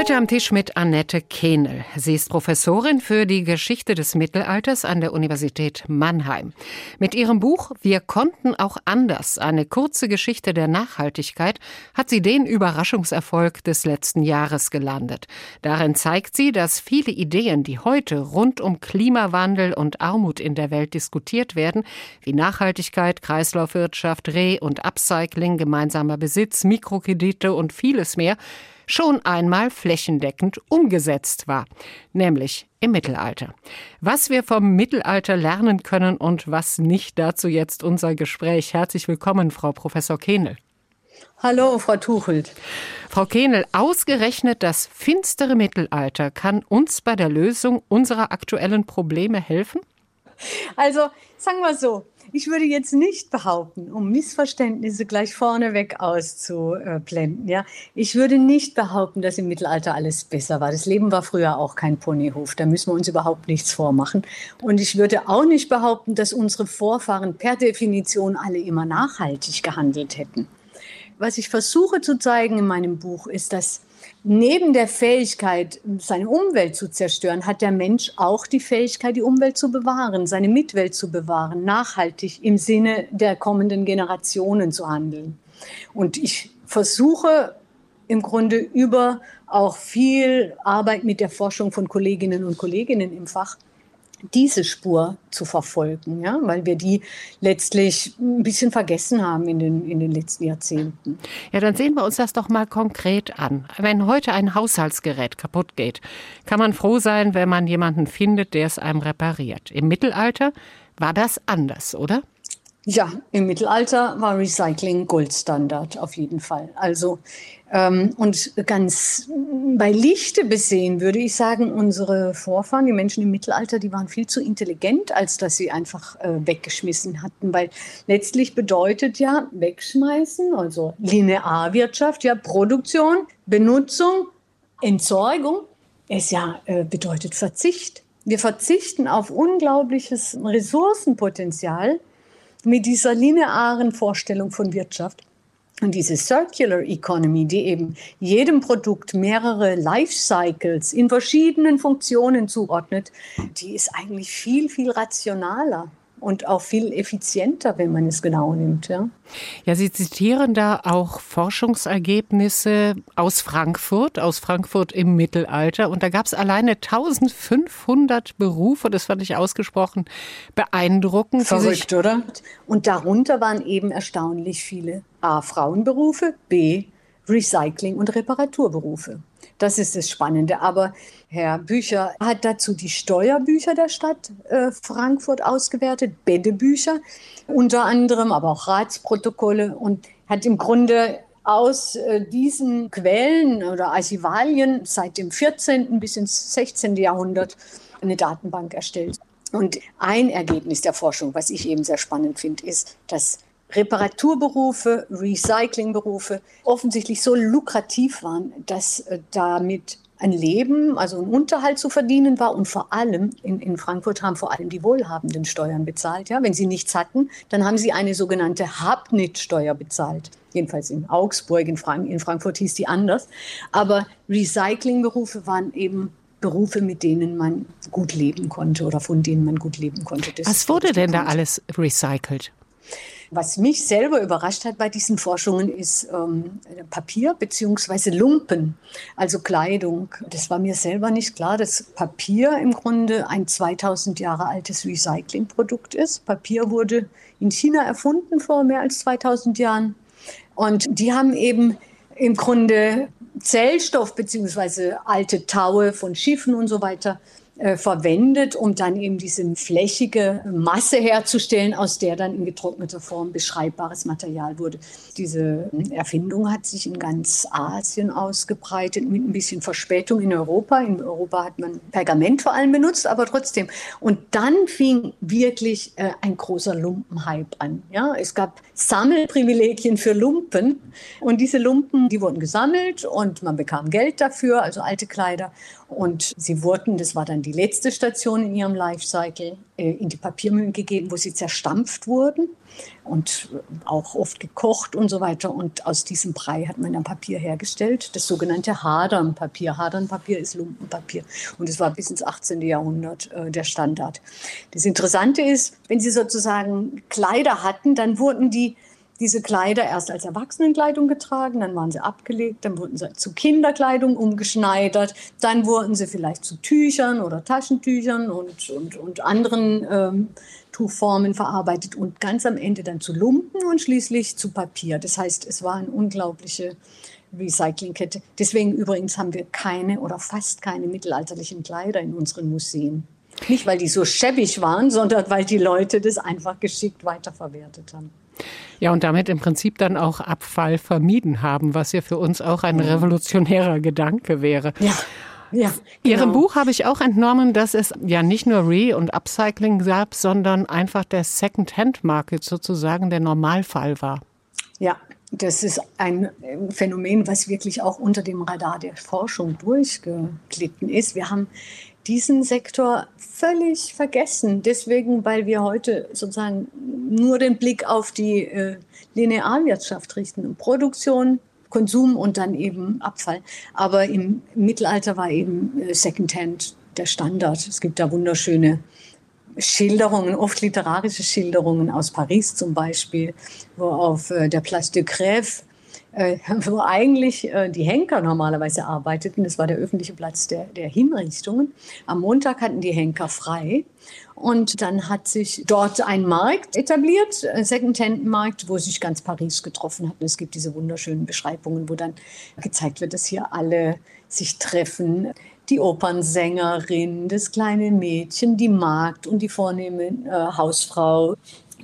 Heute am Tisch mit Annette Kehnel. Sie ist Professorin für die Geschichte des Mittelalters an der Universität Mannheim. Mit ihrem Buch Wir konnten auch anders, eine kurze Geschichte der Nachhaltigkeit, hat sie den Überraschungserfolg des letzten Jahres gelandet. Darin zeigt sie, dass viele Ideen, die heute rund um Klimawandel und Armut in der Welt diskutiert werden, wie Nachhaltigkeit, Kreislaufwirtschaft, Re- und Upcycling, gemeinsamer Besitz, Mikrokredite und vieles mehr, schon einmal flächendeckend umgesetzt war, nämlich im Mittelalter. Was wir vom Mittelalter lernen können und was nicht, dazu jetzt unser Gespräch. Herzlich willkommen, Frau Professor Kehnel. Hallo, Frau Tuchelt. Frau Kehnel, ausgerechnet das finstere Mittelalter kann uns bei der Lösung unserer aktuellen Probleme helfen? Also, sagen wir so, ich würde jetzt nicht behaupten, um Missverständnisse gleich vorneweg auszublenden, ja, ich würde nicht behaupten, dass im Mittelalter alles besser war. Das Leben war früher auch kein Ponyhof, da müssen wir uns überhaupt nichts vormachen. Und ich würde auch nicht behaupten, dass unsere Vorfahren per Definition alle immer nachhaltig gehandelt hätten. Was ich versuche zu zeigen in meinem Buch ist, dass neben der Fähigkeit, seine Umwelt zu zerstören, hat der Mensch auch die Fähigkeit, die Umwelt zu bewahren, seine Mitwelt zu bewahren, nachhaltig im Sinne der kommenden Generationen zu handeln. Und ich versuche im Grunde über auch viel Arbeit mit der Forschung von Kolleginnen und Kollegen im Fach diese Spur zu verfolgen, ja, weil wir die letztlich ein bisschen vergessen haben in den, in den letzten Jahrzehnten. Ja, dann sehen wir uns das doch mal konkret an. Wenn heute ein Haushaltsgerät kaputt geht, kann man froh sein, wenn man jemanden findet, der es einem repariert. Im Mittelalter war das anders, oder? Ja, im Mittelalter war Recycling Goldstandard auf jeden Fall. Also und ganz bei Lichte besehen würde ich sagen, unsere Vorfahren, die Menschen im Mittelalter, die waren viel zu intelligent, als dass sie einfach äh, weggeschmissen hatten. Weil letztlich bedeutet ja wegschmeißen, also Linearwirtschaft, ja Produktion, Benutzung, Entsorgung, es ja äh, bedeutet Verzicht. Wir verzichten auf unglaubliches Ressourcenpotenzial mit dieser linearen Vorstellung von Wirtschaft. Und diese Circular Economy, die eben jedem Produkt mehrere Lifecycles in verschiedenen Funktionen zuordnet, die ist eigentlich viel, viel rationaler und auch viel effizienter, wenn man es genau nimmt. Ja, ja Sie zitieren da auch Forschungsergebnisse aus Frankfurt, aus Frankfurt im Mittelalter. Und da gab es alleine 1500 Berufe, das fand ich ausgesprochen beeindruckend. Verrückt, oder? Und darunter waren eben erstaunlich viele A. Frauenberufe, B. Recycling- und Reparaturberufe. Das ist das Spannende. Aber Herr Bücher hat dazu die Steuerbücher der Stadt äh, Frankfurt ausgewertet, Bädebücher unter anderem, aber auch Ratsprotokolle und hat im Grunde aus äh, diesen Quellen oder Archivalien seit dem 14. bis ins 16. Jahrhundert eine Datenbank erstellt. Und ein Ergebnis der Forschung, was ich eben sehr spannend finde, ist, dass Reparaturberufe, Recyclingberufe offensichtlich so lukrativ waren, dass äh, damit ein Leben, also ein Unterhalt zu verdienen war. Und vor allem in, in Frankfurt haben vor allem die Wohlhabenden Steuern bezahlt. Ja? Wenn sie nichts hatten, dann haben sie eine sogenannte Habnit-Steuer bezahlt. Jedenfalls in Augsburg, in, Frank in Frankfurt hieß die anders. Aber Recyclingberufe waren eben Berufe, mit denen man gut leben konnte oder von denen man gut leben konnte. Das Was wurde denn da alles recycelt? Was mich selber überrascht hat bei diesen Forschungen ist ähm, Papier bzw. Lumpen, also Kleidung. Das war mir selber nicht klar, dass Papier im Grunde ein 2000 Jahre altes Recyclingprodukt ist. Papier wurde in China erfunden vor mehr als 2000 Jahren. Und die haben eben im Grunde Zellstoff bzw. alte Taue von Schiffen und so weiter äh, verwendet, um dann eben diese flächige Masse herzustellen, aus der dann in getrockneter Form beschreibbares Material wurde. Diese Erfindung hat sich in ganz Asien ausgebreitet, mit ein bisschen Verspätung in Europa. In Europa hat man Pergament vor allem benutzt, aber trotzdem. Und dann fing wirklich äh, ein großer Lumpenhype an. Ja, es gab Sammelprivilegien für Lumpen und diese Lumpen, die wurden gesammelt und man bekam Geld dafür, also alte Kleider. Und sie wurden, das war dann die letzte Station in ihrem Lifecycle, äh, in die Papiermühlen gegeben, wo sie zerstampft wurden und auch oft gekocht und so weiter. Und aus diesem Brei hat man dann Papier hergestellt, das sogenannte Hadernpapier. Hadernpapier ist Lumpenpapier und es war bis ins 18. Jahrhundert äh, der Standard. Das Interessante ist, wenn Sie sozusagen Kleider hatten, dann wurden die diese Kleider erst als Erwachsenenkleidung getragen, dann waren sie abgelegt, dann wurden sie zu Kinderkleidung umgeschneidert, dann wurden sie vielleicht zu Tüchern oder Taschentüchern und, und, und anderen ähm, Tuchformen verarbeitet und ganz am Ende dann zu Lumpen und schließlich zu Papier. Das heißt, es war eine unglaubliche Recyclingkette. Deswegen übrigens haben wir keine oder fast keine mittelalterlichen Kleider in unseren Museen. Nicht, weil die so schäbig waren, sondern weil die Leute das einfach geschickt weiterverwertet haben. Ja, und damit im Prinzip dann auch Abfall vermieden haben, was ja für uns auch ein revolutionärer Gedanke wäre. Ja. Ja, genau. Ihrem Buch habe ich auch entnommen, dass es ja nicht nur Re- und Upcycling gab, sondern einfach der Second-Hand-Market sozusagen der Normalfall war. Ja, das ist ein Phänomen, was wirklich auch unter dem Radar der Forschung durchgeglitten ist. Wir haben diesen Sektor völlig vergessen. Deswegen, weil wir heute sozusagen nur den Blick auf die äh, Linearwirtschaft richten. Produktion, Konsum und dann eben Abfall. Aber im Mittelalter war eben äh, Secondhand der Standard. Es gibt da wunderschöne Schilderungen, oft literarische Schilderungen aus Paris zum Beispiel, wo auf äh, der Place de Grève äh, wo eigentlich äh, die Henker normalerweise arbeiteten. Das war der öffentliche Platz der, der Hinrichtungen. Am Montag hatten die Henker frei. Und dann hat sich dort ein Markt etabliert, ein Second-Hand-Markt, wo sich ganz Paris getroffen hat. Und es gibt diese wunderschönen Beschreibungen, wo dann gezeigt wird, dass hier alle sich treffen. Die Opernsängerin, das kleine Mädchen, die Magd und die vornehme äh, Hausfrau,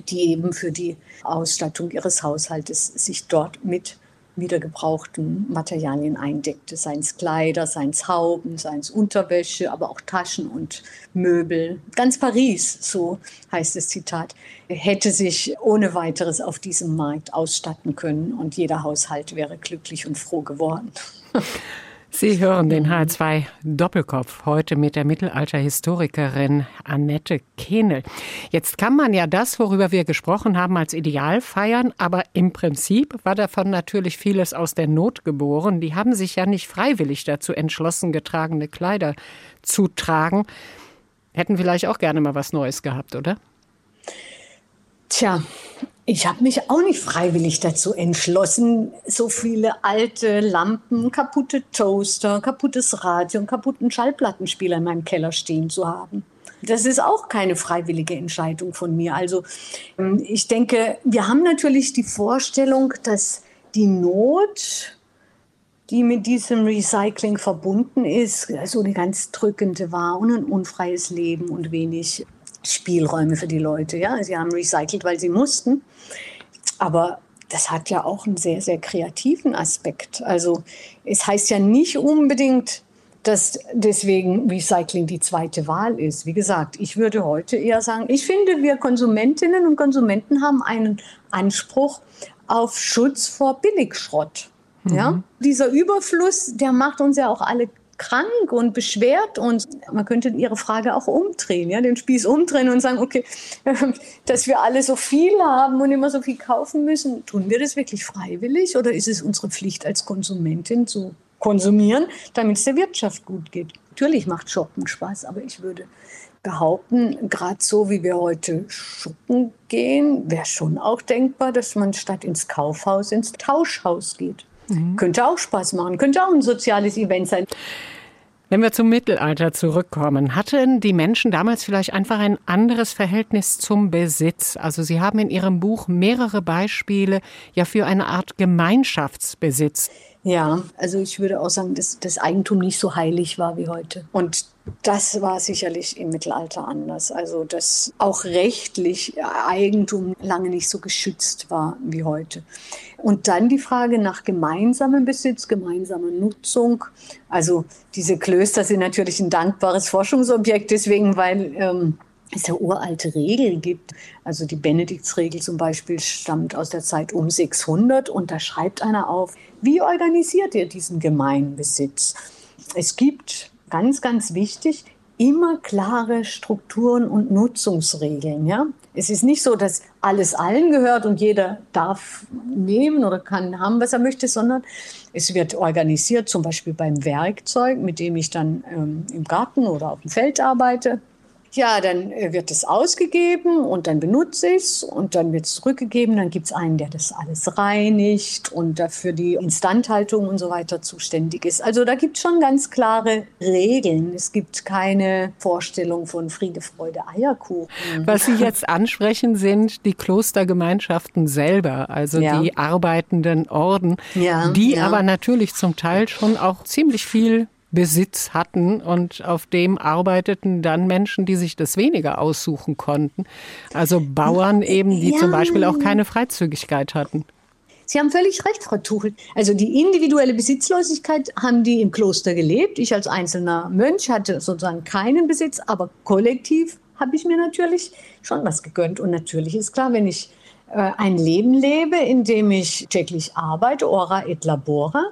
die eben für die Ausstattung ihres Haushaltes sich dort mit wiedergebrauchten Materialien eindeckte, seien es Kleider, seien es Hauben, seien es Unterwäsche, aber auch Taschen und Möbel. Ganz Paris, so heißt das Zitat, hätte sich ohne weiteres auf diesem Markt ausstatten können und jeder Haushalt wäre glücklich und froh geworden. Sie hören den H2 Doppelkopf heute mit der Mittelalterhistorikerin Annette Kehnel. Jetzt kann man ja das, worüber wir gesprochen haben, als Ideal feiern, aber im Prinzip war davon natürlich vieles aus der Not geboren. Die haben sich ja nicht freiwillig dazu entschlossen, getragene Kleider zu tragen. Hätten vielleicht auch gerne mal was Neues gehabt, oder? Tja, ich habe mich auch nicht freiwillig dazu entschlossen, so viele alte Lampen, kaputte Toaster, kaputtes Radio und kaputten Schallplattenspieler in meinem Keller stehen zu haben. Das ist auch keine freiwillige Entscheidung von mir. Also ähm, ich denke, wir haben natürlich die Vorstellung, dass die Not, die mit diesem Recycling verbunden ist, so eine ganz drückende war und ein unfreies Leben und wenig Spielräume für die Leute. Ja? Sie haben recycelt, weil sie mussten. Aber das hat ja auch einen sehr, sehr kreativen Aspekt. Also es heißt ja nicht unbedingt, dass deswegen Recycling die zweite Wahl ist. Wie gesagt, ich würde heute eher sagen, ich finde, wir Konsumentinnen und Konsumenten haben einen Anspruch auf Schutz vor Billigschrott. Mhm. Ja? Dieser Überfluss, der macht uns ja auch alle krank und beschwert und man könnte ihre Frage auch umdrehen, ja, den Spieß umdrehen und sagen, okay, dass wir alle so viel haben und immer so viel kaufen müssen, tun wir das wirklich freiwillig oder ist es unsere Pflicht als Konsumentin zu konsumieren, damit es der Wirtschaft gut geht? Natürlich macht Shoppen Spaß, aber ich würde behaupten, gerade so wie wir heute shoppen gehen, wäre schon auch denkbar, dass man statt ins Kaufhaus ins Tauschhaus geht. Mhm. Könnte auch Spaß machen, könnte auch ein soziales Event sein. Wenn wir zum Mittelalter zurückkommen, hatten die Menschen damals vielleicht einfach ein anderes Verhältnis zum Besitz? Also Sie haben in Ihrem Buch mehrere Beispiele ja für eine Art Gemeinschaftsbesitz. Ja, also ich würde auch sagen, dass das Eigentum nicht so heilig war wie heute. Und das war sicherlich im Mittelalter anders. Also dass auch rechtlich Eigentum lange nicht so geschützt war wie heute. Und dann die Frage nach gemeinsamem Besitz, gemeinsamer Nutzung. Also diese Klöster sind natürlich ein dankbares Forschungsobjekt, deswegen, weil ähm, es ja uralte Regeln gibt. Also die Benediktsregel zum Beispiel stammt aus der Zeit um 600 und da schreibt einer auf, wie organisiert ihr diesen Gemeinbesitz? Es gibt ganz, ganz wichtig, immer klare Strukturen und Nutzungsregeln. Ja? Es ist nicht so, dass alles allen gehört und jeder darf nehmen oder kann haben, was er möchte, sondern es wird organisiert, zum Beispiel beim Werkzeug, mit dem ich dann ähm, im Garten oder auf dem Feld arbeite. Ja, dann äh, wird es ausgegeben und dann benutze ich es und dann wird es zurückgegeben. Dann gibt es einen, der das alles reinigt und dafür die Instandhaltung und so weiter zuständig ist. Also da gibt es schon ganz klare Regeln. Es gibt keine Vorstellung von Friede, Freude, Eierkuchen. Was Sie jetzt ansprechen, sind die Klostergemeinschaften selber, also ja. die arbeitenden Orden, ja, die ja. aber natürlich zum Teil schon auch ziemlich viel Besitz hatten und auf dem arbeiteten dann Menschen, die sich das weniger aussuchen konnten. Also Bauern eben, die ja. zum Beispiel auch keine Freizügigkeit hatten. Sie haben völlig recht, Frau Tuchel. Also die individuelle Besitzlosigkeit haben die im Kloster gelebt. Ich als einzelner Mönch hatte sozusagen keinen Besitz, aber kollektiv habe ich mir natürlich schon was gegönnt. Und natürlich ist klar, wenn ich äh, ein Leben lebe, in dem ich täglich arbeite, ora et labora,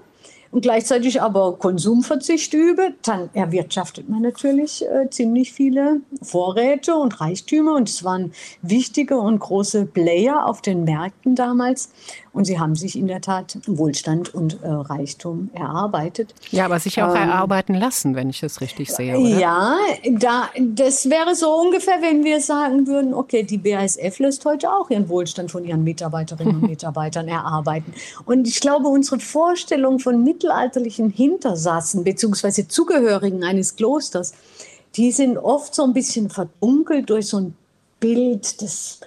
und gleichzeitig aber Konsumverzicht übe, dann erwirtschaftet man natürlich äh, ziemlich viele Vorräte und Reichtümer. Und es waren wichtige und große Player auf den Märkten damals. Und sie haben sich in der Tat Wohlstand und äh, Reichtum erarbeitet. Ja, aber sich auch ähm, erarbeiten lassen, wenn ich das richtig sehe. Oder? Ja, da, das wäre so ungefähr, wenn wir sagen würden, okay, die BASF lässt heute auch ihren Wohlstand von ihren Mitarbeiterinnen und Mitarbeitern erarbeiten. Und ich glaube, unsere Vorstellung von mittelalterlichen Hintersassen bzw. Zugehörigen eines Klosters, die sind oft so ein bisschen verdunkelt durch so ein Bild des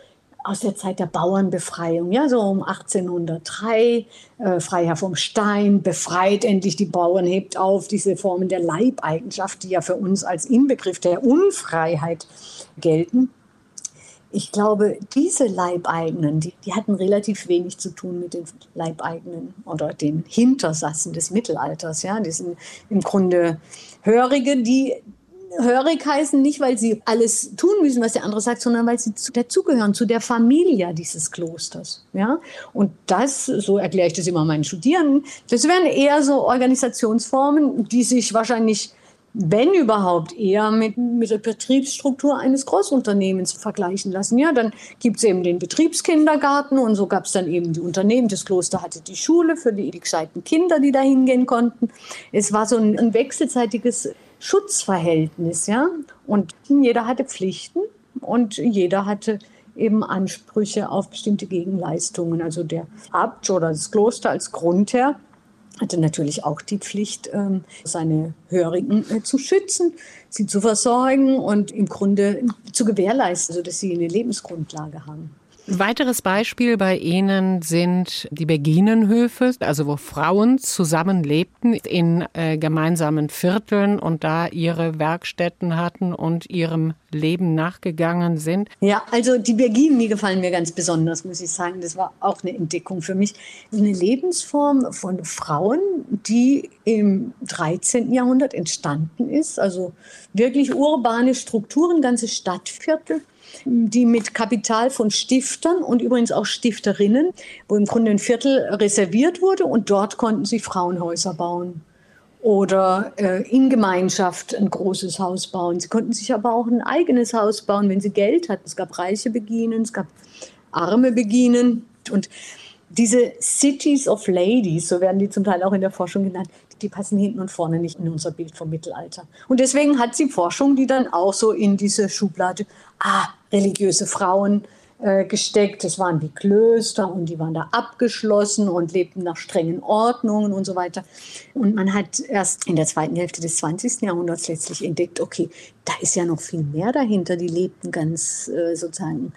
aus der Zeit der Bauernbefreiung, ja, so um 1803, äh, Freiherr vom Stein befreit endlich die Bauern, hebt auf diese Formen der Leibeigenschaft, die ja für uns als Inbegriff der Unfreiheit gelten. Ich glaube, diese Leibeigenen, die, die hatten relativ wenig zu tun mit den Leibeigenen oder den Hintersassen des Mittelalters. Ja, die sind im Grunde Hörige, die hörig heißen, nicht weil sie alles tun müssen, was der andere sagt, sondern weil sie dazugehören, zu der Familie dieses Klosters. Ja? Und das, so erkläre ich das immer meinen Studierenden, das wären eher so Organisationsformen, die sich wahrscheinlich wenn überhaupt, eher mit, mit der Betriebsstruktur eines Großunternehmens vergleichen lassen. Ja, dann gibt es eben den Betriebskindergarten und so gab es dann eben die Unternehmen. Das Kloster hatte die Schule für die, die gescheiten Kinder, die da hingehen konnten. Es war so ein, ein wechselseitiges Schutzverhältnis, ja. Und jeder hatte Pflichten und jeder hatte eben Ansprüche auf bestimmte Gegenleistungen. Also der Abt oder das Kloster als Grundherr hatte natürlich auch die Pflicht, ähm, seine Hörigen äh, zu schützen, sie zu versorgen und im Grunde zu gewährleisten, sodass sie eine Lebensgrundlage haben. Ein weiteres Beispiel bei Ihnen sind die Beginenhöfe, also wo Frauen zusammen lebten in äh, gemeinsamen Vierteln und da ihre Werkstätten hatten und ihrem Leben nachgegangen sind. Ja, also die Beginen, die gefallen mir ganz besonders, muss ich sagen. Das war auch eine Entdeckung für mich. Eine Lebensform von Frauen, die im 13. Jahrhundert entstanden ist. Also wirklich urbane Strukturen, ganze Stadtviertel die mit Kapital von Stiftern und übrigens auch Stifterinnen, wo im Grunde ein Viertel reserviert wurde und dort konnten sie Frauenhäuser bauen oder äh, in Gemeinschaft ein großes Haus bauen. Sie konnten sich aber auch ein eigenes Haus bauen, wenn sie Geld hatten. Es gab reiche Beginen, es gab arme Beginen und diese Cities of Ladies, so werden die zum Teil auch in der Forschung genannt, die passen hinten und vorne nicht in unser Bild vom Mittelalter. Und deswegen hat sie Forschung, die dann auch so in diese Schublade, ah, religiöse Frauen äh, gesteckt. Das waren die Klöster und die waren da abgeschlossen und lebten nach strengen Ordnungen und so weiter. Und man hat erst in der zweiten Hälfte des 20. Jahrhunderts letztlich entdeckt, okay, da ist ja noch viel mehr dahinter. Die lebten ganz äh, sozusagen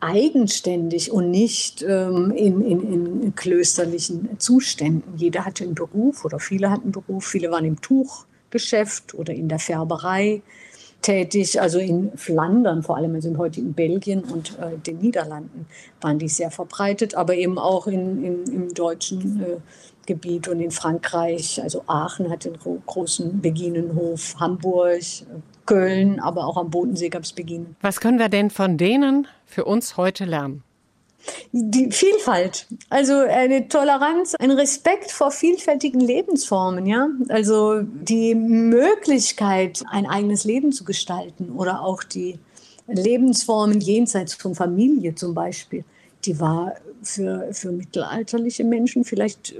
eigenständig und nicht ähm, in, in, in klösterlichen Zuständen. Jeder hatte einen Beruf oder viele hatten einen Beruf. Viele waren im Tuchgeschäft oder in der Färberei tätig. Also in Flandern vor allem, also in Belgien und äh, den Niederlanden waren die sehr verbreitet, aber eben auch in, in im deutschen äh, Gebiet und in Frankreich. Also Aachen hatte einen großen Beginenhof, Hamburg, Köln, aber auch am Bodensee gab es Beginen. Was können wir denn von denen für uns heute lernen? Die Vielfalt, also eine Toleranz, ein Respekt vor vielfältigen Lebensformen, ja. Also die Möglichkeit, ein eigenes Leben zu gestalten oder auch die Lebensformen jenseits von Familie zum Beispiel, die war für, für mittelalterliche Menschen vielleicht äh,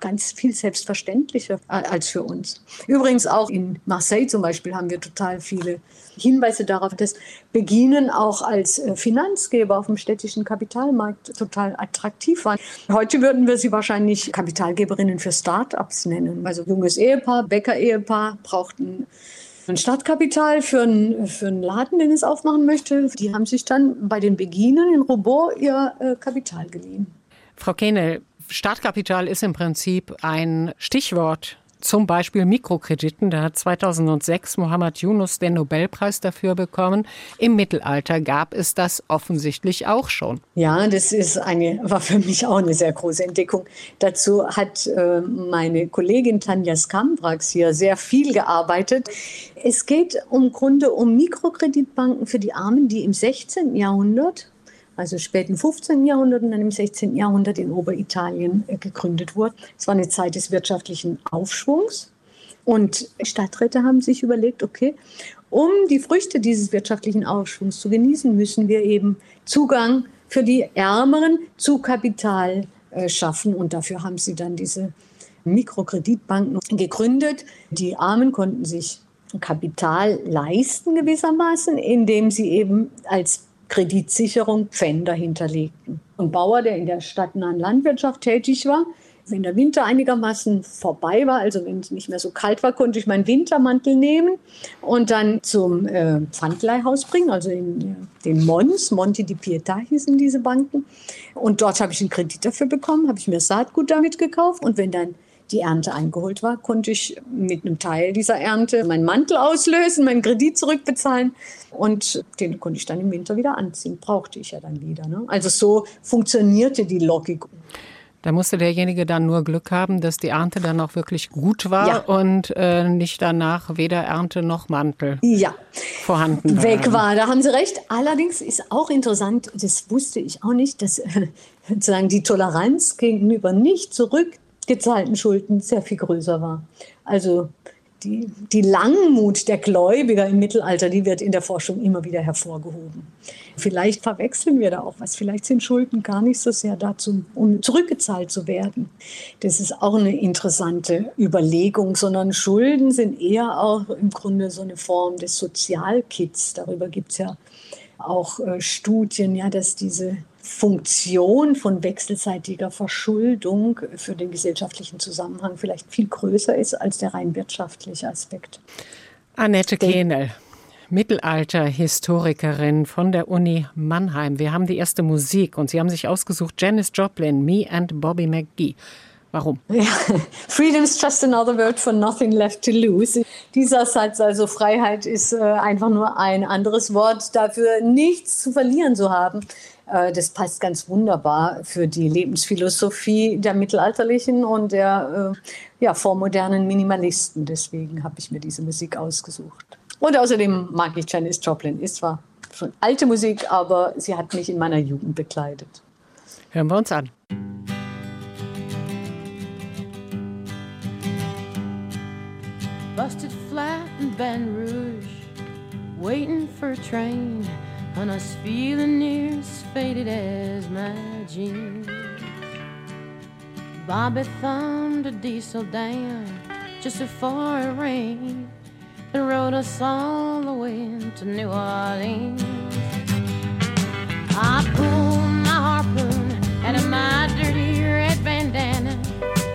ganz viel selbstverständlicher als für uns. Übrigens auch in Marseille zum Beispiel haben wir total viele Hinweise darauf, dass Beginen auch als äh, Finanzgeber auf dem städtischen Kapitalmarkt total attraktiv waren. Heute würden wir sie wahrscheinlich Kapitalgeberinnen für Start-ups nennen. Also junges Ehepaar, Bäcker-Ehepaar brauchten ein Startkapital für einen, für einen Laden, den es aufmachen möchte. Die haben sich dann bei den Beginen in Robot ihr äh, Kapital geliehen. Frau Kehnel, Startkapital ist im Prinzip ein Stichwort zum Beispiel Mikrokrediten. Da hat 2006 Mohammed Yunus den Nobelpreis dafür bekommen. Im Mittelalter gab es das offensichtlich auch schon. Ja, das ist eine, war für mich auch eine sehr große Entdeckung. Dazu hat äh, meine Kollegin Tanja Skambrax hier sehr viel gearbeitet. Es geht im Grunde um Mikrokreditbanken für die Armen, die im 16. Jahrhundert also späten 15. Jahrhundert und dann im 16. Jahrhundert in Oberitalien äh, gegründet wurde. Es war eine Zeit des wirtschaftlichen Aufschwungs. Und Stadträte haben sich überlegt, okay, um die Früchte dieses wirtschaftlichen Aufschwungs zu genießen, müssen wir eben Zugang für die Ärmeren zu Kapital äh, schaffen. Und dafür haben sie dann diese Mikrokreditbanken gegründet. Die Armen konnten sich Kapital leisten gewissermaßen, indem sie eben als Kreditsicherung Pfänder hinterlegten. Ein Bauer, der in der stadtnahen Landwirtschaft tätig war, wenn der Winter einigermaßen vorbei war, also wenn es nicht mehr so kalt war, konnte ich meinen Wintermantel nehmen und dann zum äh, Pfandleihhaus bringen, also in äh, den Mons, Monti di Pietà hießen diese Banken. Und dort habe ich einen Kredit dafür bekommen, habe ich mir Saatgut damit gekauft und wenn dann die Ernte eingeholt war, konnte ich mit einem Teil dieser Ernte meinen Mantel auslösen, meinen Kredit zurückbezahlen und den konnte ich dann im Winter wieder anziehen. Brauchte ich ja dann wieder. Ne? Also so funktionierte die Logik. Da musste derjenige dann nur Glück haben, dass die Ernte dann auch wirklich gut war ja. und äh, nicht danach weder Ernte noch Mantel ja. vorhanden war. Weg war. Da haben Sie recht. Allerdings ist auch interessant, das wusste ich auch nicht, dass äh, sozusagen die Toleranz gegenüber nicht zurück gezahlten Schulden sehr viel größer war. Also die, die Langmut der Gläubiger im Mittelalter, die wird in der Forschung immer wieder hervorgehoben. Vielleicht verwechseln wir da auch was. Vielleicht sind Schulden gar nicht so sehr dazu, um zurückgezahlt zu werden. Das ist auch eine interessante Überlegung, sondern Schulden sind eher auch im Grunde so eine Form des Sozialkits. Darüber gibt es ja auch äh, Studien, ja, dass diese Funktion von wechselseitiger Verschuldung für den gesellschaftlichen Zusammenhang vielleicht viel größer ist als der rein wirtschaftliche Aspekt. Annette Kehnel. Mittelalter-Historikerin von der Uni Mannheim. Wir haben die erste Musik und Sie haben sich ausgesucht Janis Joplin, Me and Bobby McGee. Warum? Ja, Freedom's just another word for nothing left to lose. Dieser Satz, also Freiheit, ist äh, einfach nur ein anderes Wort dafür, nichts zu verlieren zu haben. Äh, das passt ganz wunderbar für die Lebensphilosophie der mittelalterlichen und der äh, ja, vormodernen Minimalisten. Deswegen habe ich mir diese Musik ausgesucht. Und außerdem mag ich Janis Joplin. Ist zwar schon alte Musik, aber sie hat mich in meiner Jugend bekleidet. Hören wir uns an. Busted flat in Baton Rouge, waiting for a train. And I was feeling near as faded as my jeans. Bobby thumbed a diesel down just before it rained and rode us all the way to New Orleans. I pulled my harpoon out of my dirty red bandana.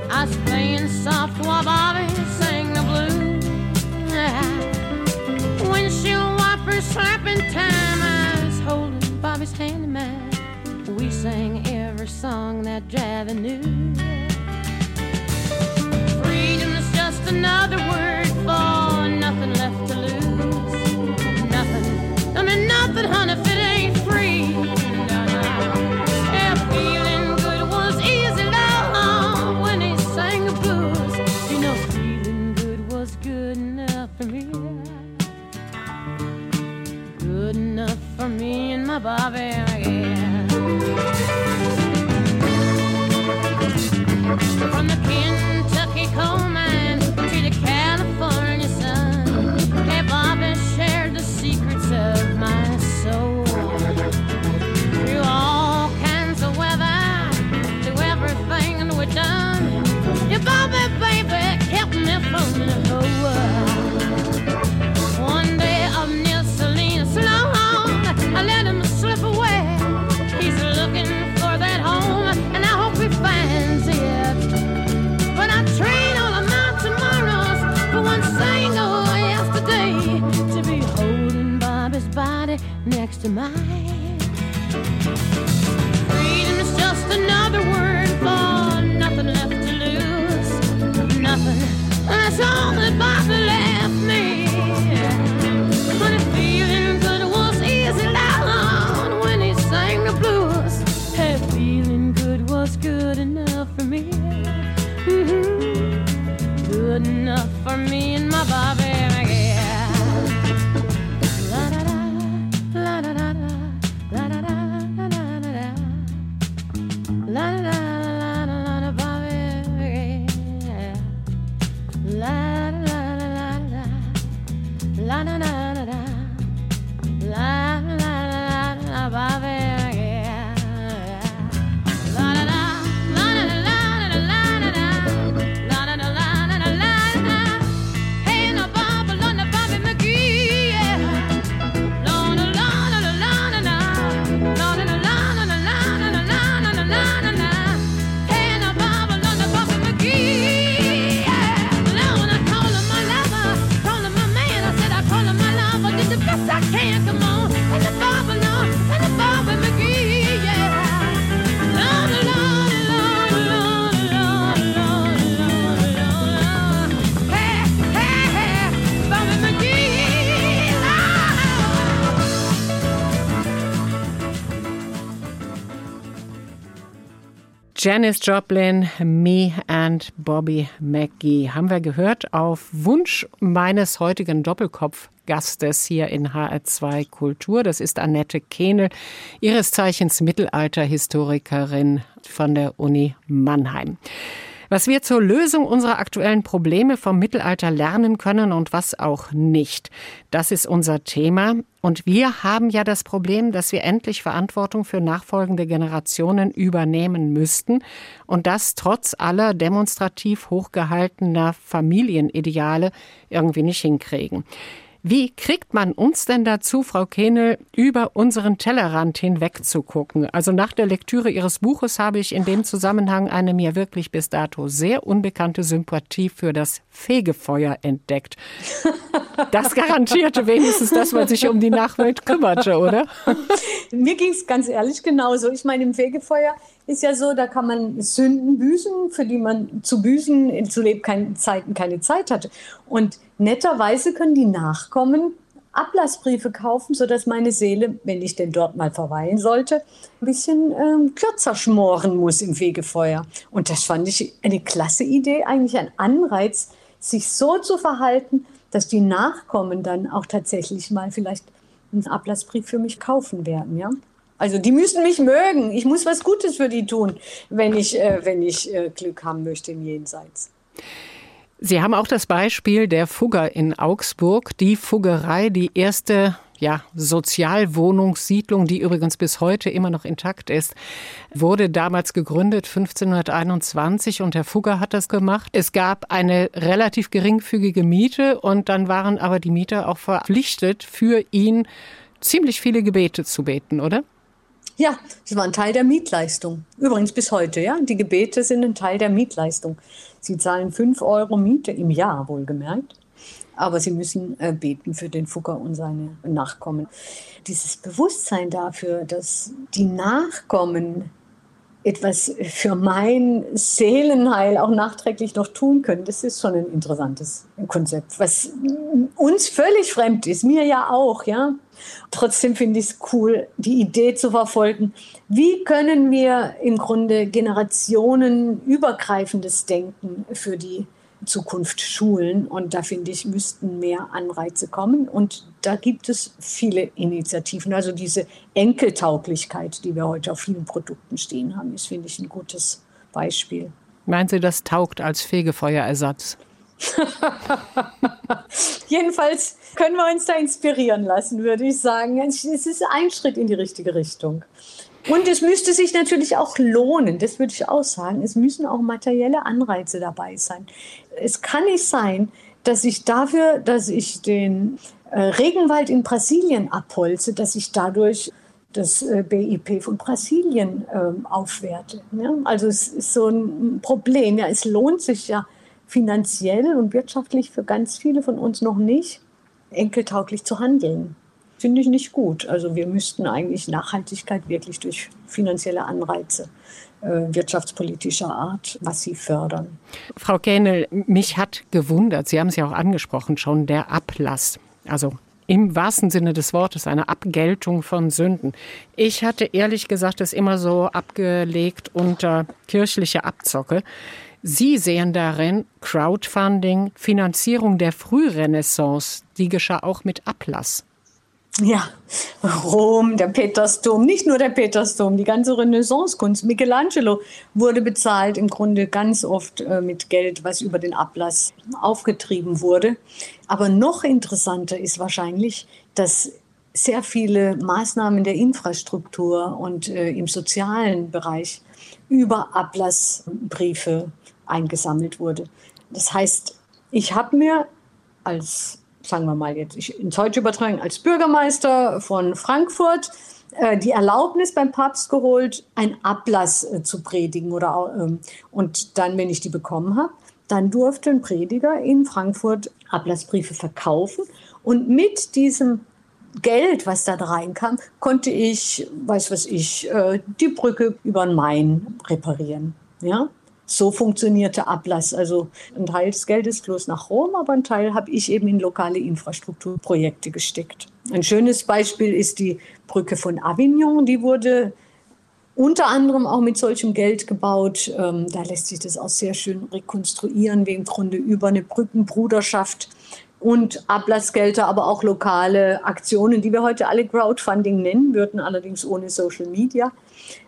I was playing soft while Bobby sang the blues. Windshield wipers slapping time Bobby's hand in We sang every song that Javi knew. Freedom is just another word for Janis Joplin, Me and Bobby McGee haben wir gehört auf Wunsch meines heutigen Doppelkopf-Gastes hier in HR2 Kultur. Das ist Annette Kehnel, ihres Zeichens Mittelalterhistorikerin von der Uni Mannheim. Was wir zur Lösung unserer aktuellen Probleme vom Mittelalter lernen können und was auch nicht. Das ist unser Thema. Und wir haben ja das Problem, dass wir endlich Verantwortung für nachfolgende Generationen übernehmen müssten und das trotz aller demonstrativ hochgehaltener Familienideale irgendwie nicht hinkriegen. Wie kriegt man uns denn dazu, Frau Kehnel, über unseren Tellerrand hinweg zu gucken? Also nach der Lektüre Ihres Buches habe ich in dem Zusammenhang eine mir wirklich bis dato sehr unbekannte Sympathie für das Fegefeuer entdeckt. Das garantierte wenigstens, dass man sich um die Nachwelt kümmerte, oder? Mir ging es ganz ehrlich genauso. Ich meine, im Fegefeuer ist ja so, da kann man Sünden büßen, für die man zu büßen in zu Lebzeiten keine Zeit hatte. Und netterweise können die Nachkommen Ablassbriefe kaufen, sodass meine Seele, wenn ich denn dort mal verweilen sollte, ein bisschen ähm, kürzer schmoren muss im Fegefeuer. Und das fand ich eine klasse Idee, eigentlich ein Anreiz, sich so zu verhalten, dass die Nachkommen dann auch tatsächlich mal vielleicht einen Ablassbrief für mich kaufen werden, ja. Also die müssen mich mögen. Ich muss was Gutes für die tun, wenn ich, äh, wenn ich äh, Glück haben möchte im Jenseits. Sie haben auch das Beispiel der Fugger in Augsburg, die Fuggerei, die erste ja, Sozialwohnungssiedlung, die übrigens bis heute immer noch intakt ist, wurde damals gegründet 1521 und Herr Fugger hat das gemacht. Es gab eine relativ geringfügige Miete und dann waren aber die Mieter auch verpflichtet, für ihn ziemlich viele Gebete zu beten, oder? Ja, sie waren Teil der Mietleistung. Übrigens bis heute, ja. Die Gebete sind ein Teil der Mietleistung. Sie zahlen 5 Euro Miete im Jahr, wohlgemerkt. Aber sie müssen äh, beten für den Fugger und seine Nachkommen. Dieses Bewusstsein dafür, dass die Nachkommen etwas für mein Seelenheil auch nachträglich noch tun können, das ist schon ein interessantes Konzept, was uns völlig fremd ist, mir ja auch, ja. Trotzdem finde ich es cool, die Idee zu verfolgen. Wie können wir im Grunde generationenübergreifendes Denken für die Zukunft schulen. Und da finde ich, müssten mehr Anreize kommen. Und da gibt es viele Initiativen. Also diese Enkeltauglichkeit, die wir heute auf vielen Produkten stehen haben, ist, finde ich, ein gutes Beispiel. Meinen Sie, das taugt als Fegefeuerersatz? Jedenfalls können wir uns da inspirieren lassen, würde ich sagen. Es ist ein Schritt in die richtige Richtung. Und es müsste sich natürlich auch lohnen, das würde ich auch sagen. Es müssen auch materielle Anreize dabei sein. Es kann nicht sein, dass ich dafür, dass ich den äh, Regenwald in Brasilien abholze, dass ich dadurch das äh, BIP von Brasilien ähm, aufwerte. Ja? Also es ist so ein Problem. Ja, es lohnt sich ja finanziell und wirtschaftlich für ganz viele von uns noch nicht, enkeltauglich zu handeln finde ich nicht gut. Also wir müssten eigentlich Nachhaltigkeit wirklich durch finanzielle Anreize äh, wirtschaftspolitischer Art massiv fördern. Frau Kähnel, mich hat gewundert, Sie haben es ja auch angesprochen schon, der Ablass. Also im wahrsten Sinne des Wortes eine Abgeltung von Sünden. Ich hatte ehrlich gesagt es immer so abgelegt unter kirchliche Abzocke. Sie sehen darin Crowdfunding, Finanzierung der Frührenaissance, die geschah auch mit Ablass. Ja, Rom, der Petersdom, nicht nur der Petersdom, die ganze Renaissancekunst. Michelangelo wurde bezahlt im Grunde ganz oft äh, mit Geld, was über den Ablass aufgetrieben wurde. Aber noch interessanter ist wahrscheinlich, dass sehr viele Maßnahmen der Infrastruktur und äh, im sozialen Bereich über Ablassbriefe eingesammelt wurde. Das heißt, ich habe mir als sagen wir mal jetzt ich ins Deutsche übertragen, als Bürgermeister von Frankfurt äh, die Erlaubnis beim Papst geholt, einen Ablass äh, zu predigen. Oder, ähm, und dann, wenn ich die bekommen habe, dann durfte ein Prediger in Frankfurt Ablassbriefe verkaufen. Und mit diesem Geld, was da reinkam, konnte ich, weiß was ich, äh, die Brücke über den Main reparieren. Ja? So funktionierte Ablass. Also ein Teil des Geldes floss nach Rom, aber ein Teil habe ich eben in lokale Infrastrukturprojekte gesteckt. Ein schönes Beispiel ist die Brücke von Avignon. Die wurde unter anderem auch mit solchem Geld gebaut. Ähm, da lässt sich das auch sehr schön rekonstruieren, wie im Grunde über eine Brückenbruderschaft und Ablassgelder, aber auch lokale Aktionen, die wir heute alle Crowdfunding nennen würden, allerdings ohne Social Media,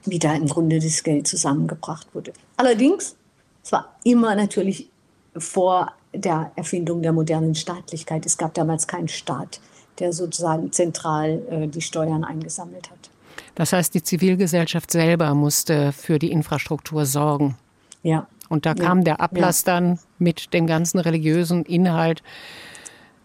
wie da im Grunde das Geld zusammengebracht wurde. Allerdings, es war immer natürlich vor der Erfindung der modernen Staatlichkeit. Es gab damals keinen Staat, der sozusagen zentral äh, die Steuern eingesammelt hat. Das heißt, die Zivilgesellschaft selber musste für die Infrastruktur sorgen. Ja. Und da kam ja. der Ablass ja. dann mit dem ganzen religiösen Inhalt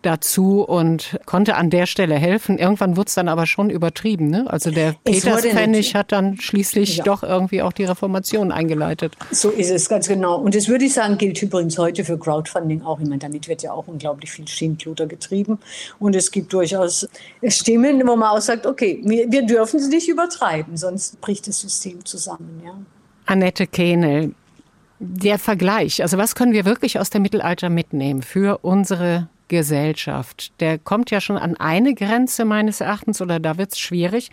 dazu und konnte an der Stelle helfen. Irgendwann wurde es dann aber schon übertrieben. Ne? Also der Peterspfennig hat dann schließlich ja. doch irgendwie auch die Reformation eingeleitet. So ist es ganz genau. Und das würde ich sagen, gilt übrigens heute für Crowdfunding auch. Ich meine, damit wird ja auch unglaublich viel Schindluder getrieben. Und es gibt durchaus Stimmen, wo man auch sagt, okay, wir, wir dürfen es nicht übertreiben, sonst bricht das System zusammen. Ja. Annette Kehnel, der Vergleich, also was können wir wirklich aus dem Mittelalter mitnehmen für unsere Gesellschaft. Der kommt ja schon an eine Grenze meines Erachtens oder da wird es schwierig,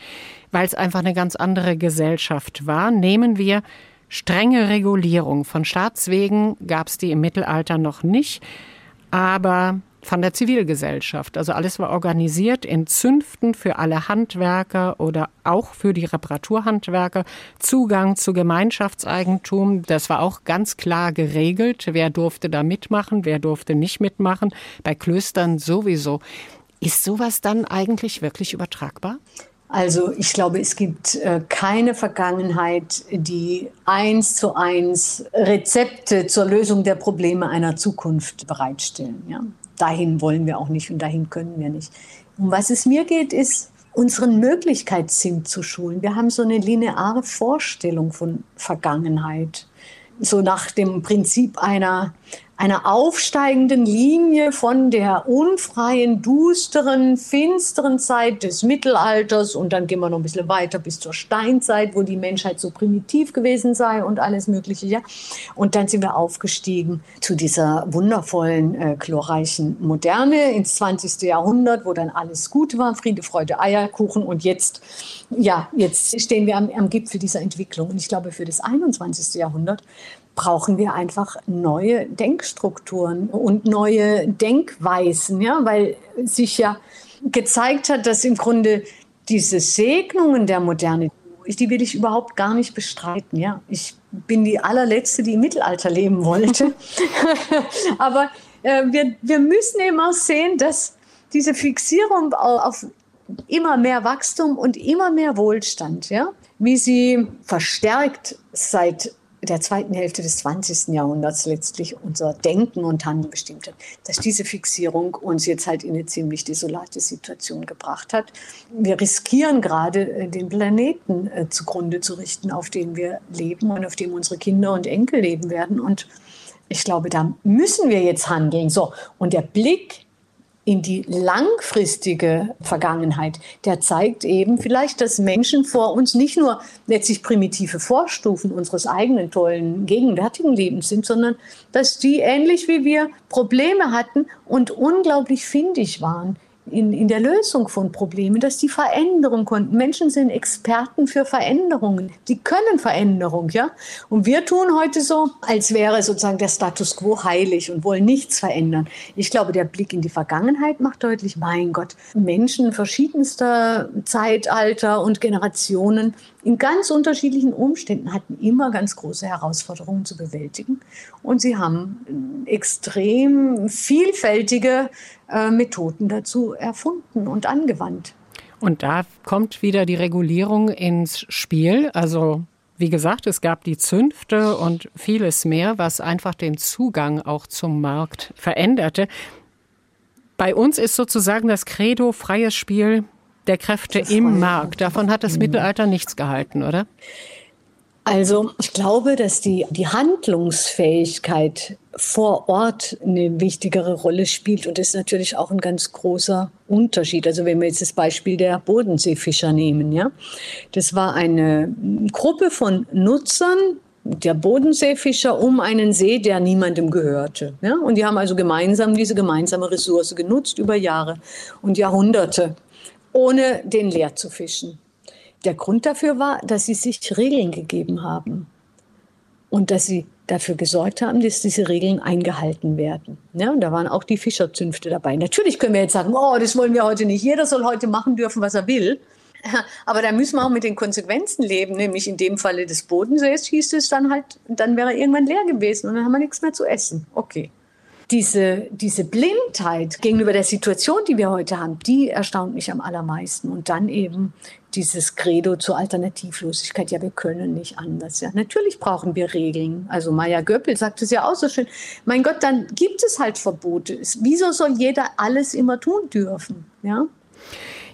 weil es einfach eine ganz andere Gesellschaft war. Nehmen wir strenge Regulierung. Von Staatswegen gab es die im Mittelalter noch nicht, aber von der Zivilgesellschaft. Also alles war organisiert in Zünften für alle Handwerker oder auch für die Reparaturhandwerker. Zugang zu Gemeinschaftseigentum, das war auch ganz klar geregelt. Wer durfte da mitmachen, wer durfte nicht mitmachen. Bei Klöstern sowieso. Ist sowas dann eigentlich wirklich übertragbar? Also ich glaube, es gibt äh, keine Vergangenheit, die eins zu eins Rezepte zur Lösung der Probleme einer Zukunft bereitstellen. Ja? Dahin wollen wir auch nicht und dahin können wir nicht. Um was es mir geht, ist, unseren Möglichkeitssinn zu schulen. Wir haben so eine lineare Vorstellung von Vergangenheit. So nach dem Prinzip einer einer aufsteigenden Linie von der unfreien, dusteren, finsteren Zeit des Mittelalters und dann gehen wir noch ein bisschen weiter bis zur Steinzeit, wo die Menschheit so primitiv gewesen sei und alles Mögliche. Ja. Und dann sind wir aufgestiegen zu dieser wundervollen, äh, glorreichen Moderne ins 20. Jahrhundert, wo dann alles gut war, Friede, Freude, Eierkuchen und jetzt, ja, jetzt stehen wir am, am Gipfel dieser Entwicklung. Und ich glaube, für das 21. Jahrhundert brauchen wir einfach neue Denkstrukturen und neue Denkweisen, ja, weil sich ja gezeigt hat, dass im Grunde diese Segnungen der Moderne, die will ich überhaupt gar nicht bestreiten. Ja, ich bin die allerletzte, die im Mittelalter leben wollte. Aber äh, wir, wir müssen eben auch sehen, dass diese Fixierung auf immer mehr Wachstum und immer mehr Wohlstand, ja, wie sie verstärkt seit der zweiten Hälfte des 20. Jahrhunderts letztlich unser Denken und Handeln bestimmt hat, dass diese Fixierung uns jetzt halt in eine ziemlich desolate Situation gebracht hat. Wir riskieren gerade, äh, den Planeten äh, zugrunde zu richten, auf dem wir leben und auf dem unsere Kinder und Enkel leben werden. Und ich glaube, da müssen wir jetzt handeln. So, und der Blick in die langfristige Vergangenheit, der zeigt eben vielleicht, dass Menschen vor uns nicht nur letztlich primitive Vorstufen unseres eigenen tollen gegenwärtigen Lebens sind, sondern dass die ähnlich wie wir Probleme hatten und unglaublich findig waren in, in der Lösung von Problemen, dass die Veränderung konnten. Menschen sind Experten für Veränderungen. Die können Veränderung, ja. Und wir tun heute so, als wäre sozusagen der Status quo heilig und wollen nichts verändern. Ich glaube, der Blick in die Vergangenheit macht deutlich, mein Gott, Menschen verschiedenster Zeitalter und Generationen in ganz unterschiedlichen Umständen hatten immer ganz große Herausforderungen zu bewältigen. Und sie haben extrem vielfältige äh, Methoden dazu erfunden und angewandt. Und da kommt wieder die Regulierung ins Spiel. Also wie gesagt, es gab die Zünfte und vieles mehr, was einfach den Zugang auch zum Markt veränderte. Bei uns ist sozusagen das Credo freies Spiel der Kräfte im Markt. Davon hat das Mittelalter nichts gehalten, oder? Also ich glaube, dass die, die Handlungsfähigkeit vor Ort eine wichtigere Rolle spielt und das ist natürlich auch ein ganz großer Unterschied. Also wenn wir jetzt das Beispiel der Bodenseefischer nehmen, ja, das war eine Gruppe von Nutzern der Bodenseefischer um einen See, der niemandem gehörte. Ja? Und die haben also gemeinsam diese gemeinsame Ressource genutzt über Jahre und Jahrhunderte ohne den leer zu fischen. Der Grund dafür war, dass sie sich Regeln gegeben haben und dass sie dafür gesorgt haben, dass diese Regeln eingehalten werden. Ja, und da waren auch die Fischerzünfte dabei. Natürlich können wir jetzt sagen, oh, das wollen wir heute nicht. Jeder soll heute machen dürfen, was er will. Aber da müssen wir auch mit den Konsequenzen leben, nämlich in dem Falle des Bodensees hieß es dann halt, dann wäre er irgendwann leer gewesen und dann haben wir nichts mehr zu essen. Okay diese, diese Blindheit gegenüber der Situation, die wir heute haben, die erstaunt mich am allermeisten. Und dann eben dieses Credo zur Alternativlosigkeit. Ja, wir können nicht anders. Ja, natürlich brauchen wir Regeln. Also Maya Göppel sagt es ja auch so schön. Mein Gott, dann gibt es halt Verbote. Wieso soll jeder alles immer tun dürfen? Ja.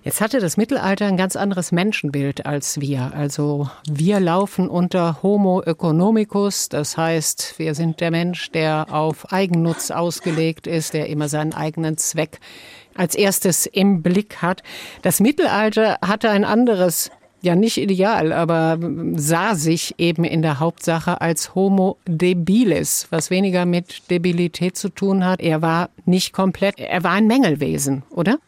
Jetzt hatte das Mittelalter ein ganz anderes Menschenbild als wir. Also wir laufen unter Homo economicus, das heißt, wir sind der Mensch, der auf Eigennutz ausgelegt ist, der immer seinen eigenen Zweck als erstes im Blick hat. Das Mittelalter hatte ein anderes ja nicht ideal, aber sah sich eben in der Hauptsache als Homo debilis, was weniger mit Debilität zu tun hat. Er war nicht komplett, er war ein Mängelwesen, oder?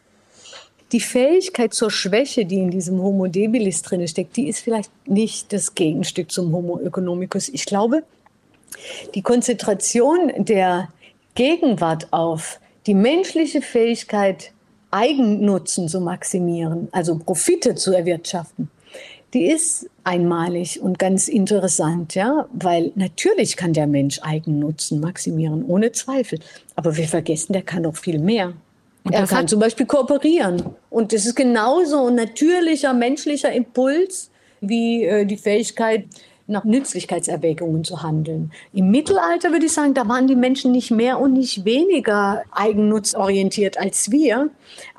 Die Fähigkeit zur Schwäche, die in diesem Homo debilis drin steckt, die ist vielleicht nicht das Gegenstück zum Homo economicus. Ich glaube, die Konzentration der Gegenwart auf die menschliche Fähigkeit, Eigennutzen zu maximieren, also Profite zu erwirtschaften, die ist einmalig und ganz interessant, ja, weil natürlich kann der Mensch Eigennutzen maximieren, ohne Zweifel. Aber wir vergessen, der kann noch viel mehr. Und er kann zum Beispiel kooperieren. Und das ist genauso ein natürlicher menschlicher Impuls wie äh, die Fähigkeit, nach Nützlichkeitserwägungen zu handeln. Im Mittelalter würde ich sagen, da waren die Menschen nicht mehr und nicht weniger eigennutzorientiert als wir.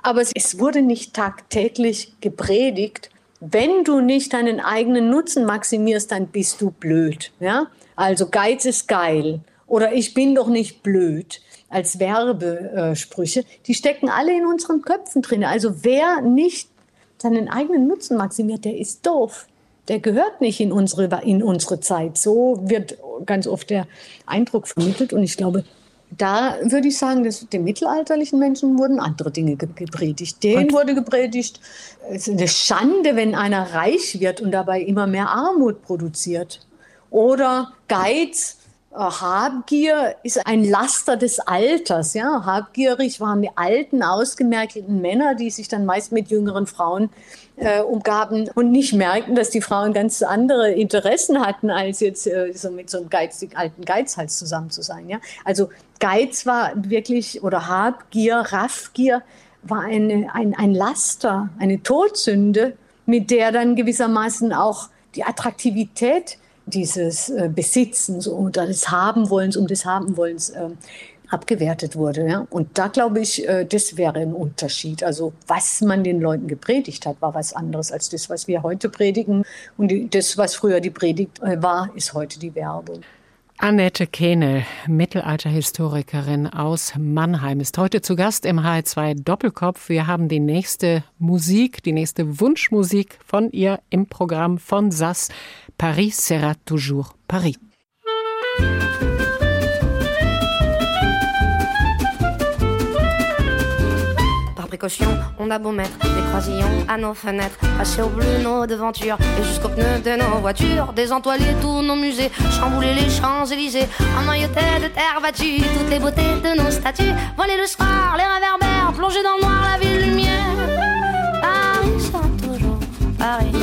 Aber es wurde nicht tagtäglich gepredigt, wenn du nicht deinen eigenen Nutzen maximierst, dann bist du blöd. Ja? Also Geiz ist geil oder ich bin doch nicht blöd als Werbesprüche, die stecken alle in unseren Köpfen drin. Also wer nicht seinen eigenen Nutzen maximiert, der ist doof. Der gehört nicht in unsere, in unsere Zeit. So wird ganz oft der Eindruck vermittelt. Und ich glaube, da würde ich sagen, dass den mittelalterlichen Menschen wurden andere Dinge gepredigt. Denen wurde gepredigt, es ist eine Schande, wenn einer reich wird und dabei immer mehr Armut produziert. Oder Geiz, Habgier ist ein Laster des Alters. Ja? Habgierig waren die alten, ausgemerkelten Männer, die sich dann meist mit jüngeren Frauen äh, umgaben und nicht merkten, dass die Frauen ganz andere Interessen hatten, als jetzt äh, so mit so einem geizig alten Geizhals zusammen zu sein. Ja? Also Geiz war wirklich, oder Habgier, Raffgier war eine, ein, ein Laster, eine Todsünde, mit der dann gewissermaßen auch die Attraktivität dieses äh, Besitzens oder des Habenwollens, um des Habenwollens äh, abgewertet wurde. Und da glaube ich, äh, das wäre ein Unterschied. Also was man den Leuten gepredigt hat, war was anderes als das, was wir heute predigen. Und das, was früher die Predigt äh, war, ist heute die Werbung. Annette Kehnel, Mittelalterhistorikerin aus Mannheim, ist heute zu Gast im H2 Doppelkopf. Wir haben die nächste Musik, die nächste Wunschmusik von ihr im Programm von SAS. Paris sera toujours Paris. précaution, on a beau mettre des croisillons à nos fenêtres, passer au bleu nos devantures et jusqu'aux pneus de nos voitures, désentoiler tous nos musées, chambouler les Champs-Élysées, emmailloter de terre battue toutes les beautés de nos statues, voler le soir, les réverbères, plonger dans le noir la ville lumière. Paris sera toujours Paris,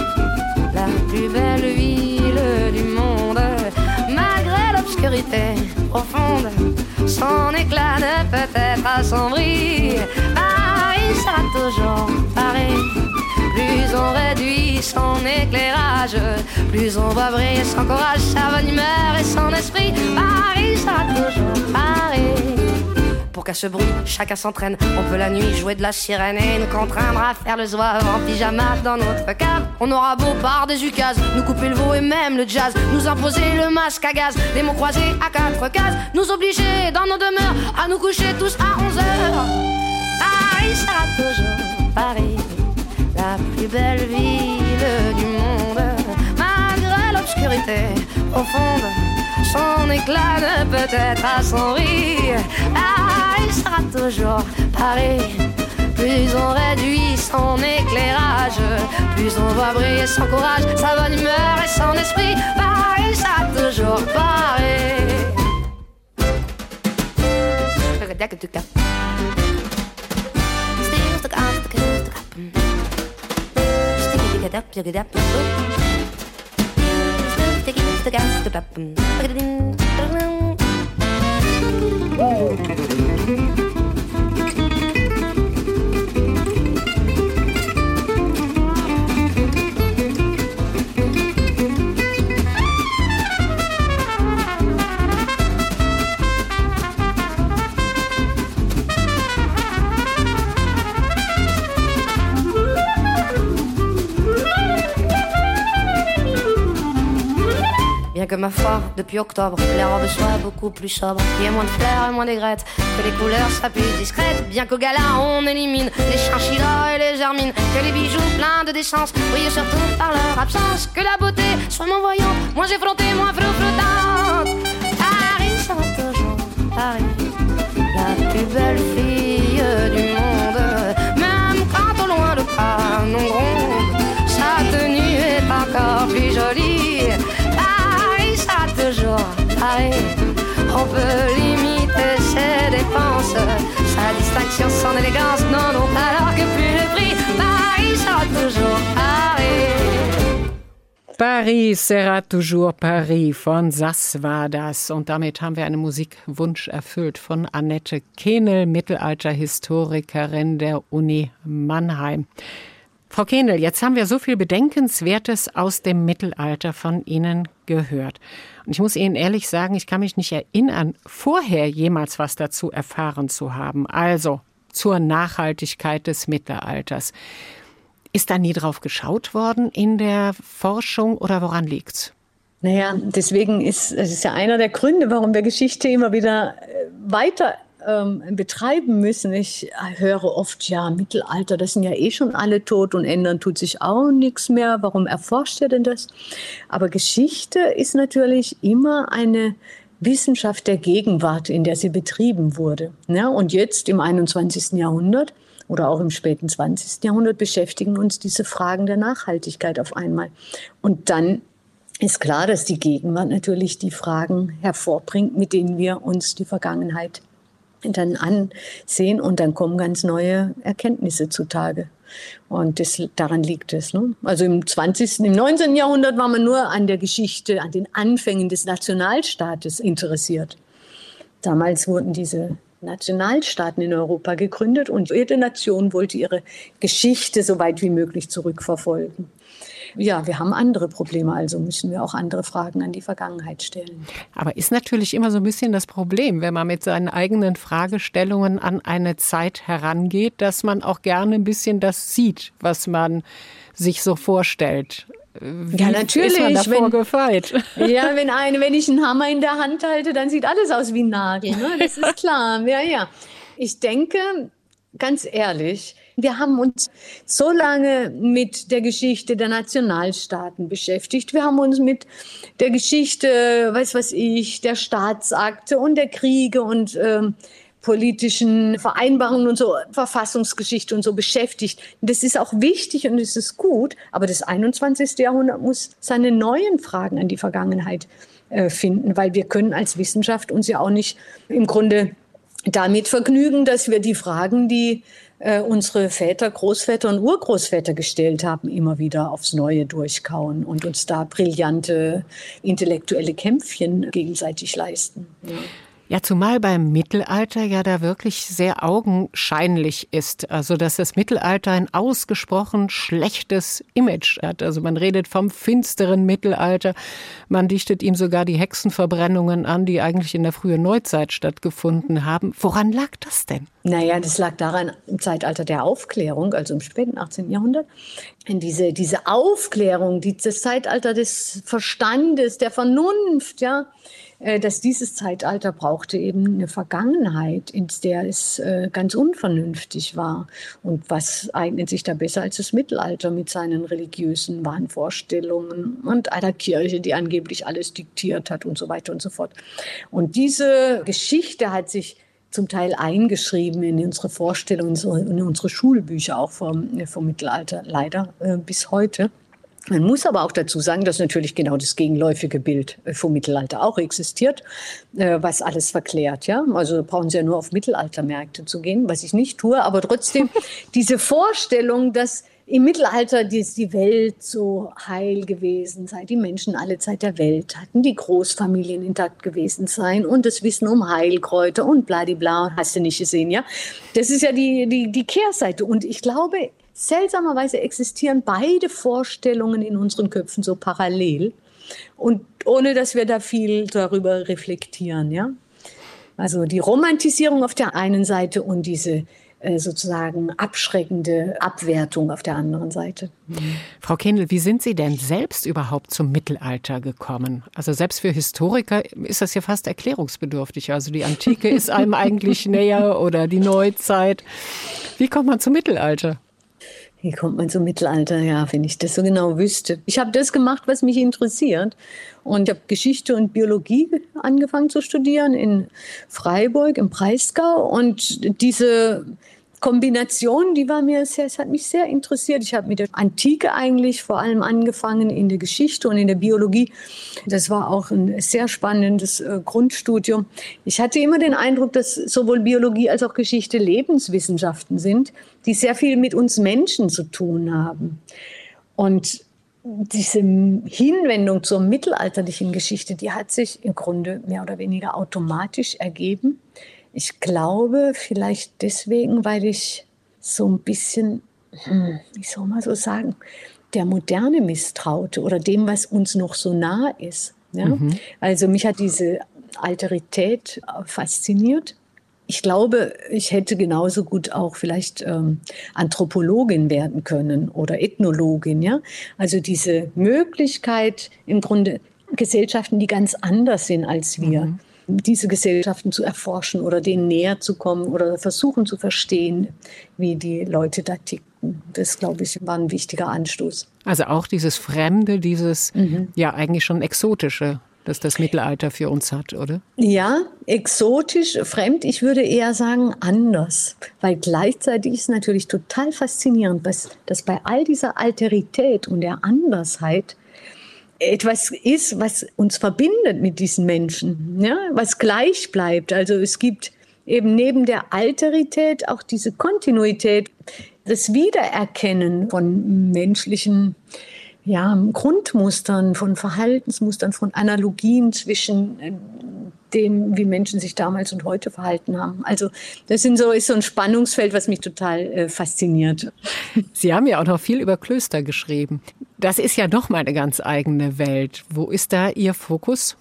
profonde, son éclat ne peut être assombri sera toujours pareil. Plus on réduit son éclairage, plus on va briller son courage, sa bonne humeur et son esprit. Paris sera toujours pareil. Pour qu'à ce bruit, chacun s'entraîne. On peut la nuit jouer de la sirène et nous contraindre à faire le zouave en pyjama dans notre cave. On aura beau par des ukases, nous couper le veau et même le jazz, nous imposer le masque à gaz, des mots croisés à quatre cases, nous obliger dans nos demeures à nous coucher tous à 11 heures. Paris sera toujours Paris, la plus belle ville du monde. Malgré l'obscurité profonde, son éclat ne peut être assombri. Paris sera toujours Paris. Plus on réduit son éclairage, plus on voit briller son courage, sa bonne humeur et son esprit. Paris sera toujours Paris. Ma foi, depuis octobre, les robes soient beaucoup plus sobres. Qu'il y ait moins de fleurs et moins d'aigrettes, que les couleurs soient plus discrètes. Bien qu'au gala, on élimine les chinchillas et les germines. Que les bijoux pleins de décence brillent surtout par leur absence. Que la beauté soit moins voyante, moins effrontée, moins flottante. Paris sera toujours Paris, la plus belle fille du monde. Même quand au loin le canon gronde, toujours pareil. On peut limiter ses dépenses, sa distinction, son élégance, non, non, alors que plus le prix, Paris sera toujours Paris. Paris sera toujours Paris von Sass war das. Und damit haben wir einen Musikwunsch erfüllt von Annette Kehnel, Mittelalterhistorikerin der Uni Mannheim. Frau Kehnel, jetzt haben wir so viel Bedenkenswertes aus dem Mittelalter von Ihnen gehört. Und ich muss Ihnen ehrlich sagen, ich kann mich nicht erinnern, vorher jemals was dazu erfahren zu haben. Also zur Nachhaltigkeit des Mittelalters. Ist da nie drauf geschaut worden in der Forschung oder woran liegt's? Naja, deswegen ist es ist ja einer der Gründe, warum wir Geschichte immer wieder äh, weiter ähm, betreiben müssen. Ich höre oft, ja, Mittelalter, das sind ja eh schon alle tot und ändern tut sich auch nichts mehr. Warum erforscht ihr denn das? Aber Geschichte ist natürlich immer eine Wissenschaft der Gegenwart, in der sie betrieben wurde. Ja, und jetzt im 21. Jahrhundert oder auch im späten 20. Jahrhundert beschäftigen uns diese Fragen der Nachhaltigkeit auf einmal. Und dann ist klar, dass die Gegenwart natürlich die Fragen hervorbringt, mit denen wir uns die Vergangenheit dann ansehen und dann kommen ganz neue Erkenntnisse zutage. Und das, daran liegt es. Ne? Also im 20., im 19. Jahrhundert war man nur an der Geschichte, an den Anfängen des Nationalstaates interessiert. Damals wurden diese Nationalstaaten in Europa gegründet und jede Nation wollte ihre Geschichte so weit wie möglich zurückverfolgen. Ja, wir haben andere Probleme, also müssen wir auch andere Fragen an die Vergangenheit stellen. Aber ist natürlich immer so ein bisschen das Problem, wenn man mit seinen eigenen Fragestellungen an eine Zeit herangeht, dass man auch gerne ein bisschen das sieht, was man sich so vorstellt. Wie ja, natürlich. Ist man davor wenn, gefeit? Ja, wenn, eine, wenn ich einen Hammer in der Hand halte, dann sieht alles aus wie ein Nagel. Ne? Das ist klar. Ja, ja. Ich denke, ganz ehrlich, wir haben uns so lange mit der Geschichte der Nationalstaaten beschäftigt. Wir haben uns mit der Geschichte, weiß was ich, der Staatsakte und der Kriege und äh, politischen Vereinbarungen und so, Verfassungsgeschichte und so beschäftigt. Das ist auch wichtig und es ist gut, aber das 21. Jahrhundert muss seine neuen Fragen an die Vergangenheit äh, finden, weil wir können als Wissenschaft uns ja auch nicht im Grunde damit vergnügen, dass wir die Fragen, die äh, unsere Väter, Großväter und Urgroßväter gestellt haben, immer wieder aufs Neue durchkauen und uns da brillante intellektuelle Kämpfchen gegenseitig leisten. Ja. Ja, zumal beim Mittelalter ja da wirklich sehr augenscheinlich ist. Also, dass das Mittelalter ein ausgesprochen schlechtes Image hat. Also, man redet vom finsteren Mittelalter. Man dichtet ihm sogar die Hexenverbrennungen an, die eigentlich in der frühen Neuzeit stattgefunden haben. Woran lag das denn? Naja, das lag daran im Zeitalter der Aufklärung, also im späten 18. Jahrhundert. In diese, diese Aufklärung, das Zeitalter des Verstandes, der Vernunft, ja, dass dieses Zeitalter brauchte eben eine Vergangenheit, in der es äh, ganz unvernünftig war. Und was eignet sich da besser als das Mittelalter mit seinen religiösen Wahnvorstellungen und einer Kirche, die angeblich alles diktiert hat und so weiter und so fort. Und diese Geschichte hat sich zum Teil eingeschrieben in unsere Vorstellungen, in unsere Schulbücher auch vom, vom Mittelalter, leider äh, bis heute. Man muss aber auch dazu sagen, dass natürlich genau das gegenläufige Bild äh, vom Mittelalter auch existiert, äh, was alles verklärt. Ja? Also brauchen Sie ja nur auf Mittelaltermärkte zu gehen, was ich nicht tue, aber trotzdem diese Vorstellung, dass im Mittelalter ist die Welt so heil gewesen sei, die Menschen alle Zeit der Welt hatten, die Großfamilien intakt gewesen seien und das Wissen um Heilkräuter und bladibla, hast du nicht gesehen, ja? Das ist ja die, die, die Kehrseite. Und ich glaube, seltsamerweise existieren beide Vorstellungen in unseren Köpfen so parallel und ohne dass wir da viel darüber reflektieren, ja. Also die Romantisierung auf der einen Seite und diese äh, sozusagen abschreckende Abwertung auf der anderen Seite. Frau Kendall, wie sind Sie denn selbst überhaupt zum Mittelalter gekommen? Also selbst für Historiker ist das ja fast erklärungsbedürftig. Also die Antike ist einem eigentlich näher oder die Neuzeit. Wie kommt man zum Mittelalter? Wie kommt man zum Mittelalter? Ja, wenn ich das so genau wüsste. Ich habe das gemacht, was mich interessiert. Und ich habe Geschichte und Biologie angefangen zu studieren in Freiburg im Breisgau. Und diese Kombination, die war mir sehr, es hat mich sehr interessiert. Ich habe mit der Antike eigentlich vor allem angefangen in der Geschichte und in der Biologie. Das war auch ein sehr spannendes äh, Grundstudium. Ich hatte immer den Eindruck, dass sowohl Biologie als auch Geschichte Lebenswissenschaften sind, die sehr viel mit uns Menschen zu tun haben. Und diese Hinwendung zur mittelalterlichen Geschichte, die hat sich im Grunde mehr oder weniger automatisch ergeben. Ich glaube, vielleicht deswegen, weil ich so ein bisschen, hm, wie soll man so sagen, der Moderne misstraute oder dem, was uns noch so nah ist. Ja? Mhm. Also mich hat diese Alterität fasziniert. Ich glaube, ich hätte genauso gut auch vielleicht ähm, Anthropologin werden können oder Ethnologin. Ja? Also diese Möglichkeit, im Grunde Gesellschaften, die ganz anders sind als wir. Mhm diese Gesellschaften zu erforschen oder denen näher zu kommen oder versuchen zu verstehen, wie die Leute da ticken. Das, glaube ich, war ein wichtiger Anstoß. Also auch dieses Fremde, dieses mhm. ja eigentlich schon Exotische, das das Mittelalter für uns hat, oder? Ja, exotisch, fremd, ich würde eher sagen anders. Weil gleichzeitig ist natürlich total faszinierend, dass, dass bei all dieser Alterität und der Andersheit etwas ist, was uns verbindet mit diesen Menschen, ja? was gleich bleibt. Also es gibt eben neben der Alterität auch diese Kontinuität, das Wiedererkennen von menschlichen ja, Grundmustern, von Verhaltensmustern, von Analogien zwischen äh, dem, wie Menschen sich damals und heute verhalten haben. Also das sind so, ist so ein Spannungsfeld, was mich total äh, fasziniert. Sie haben ja auch noch viel über Klöster geschrieben. Das ist ja doch mal eine ganz eigene Welt. Wo ist da Ihr Fokus?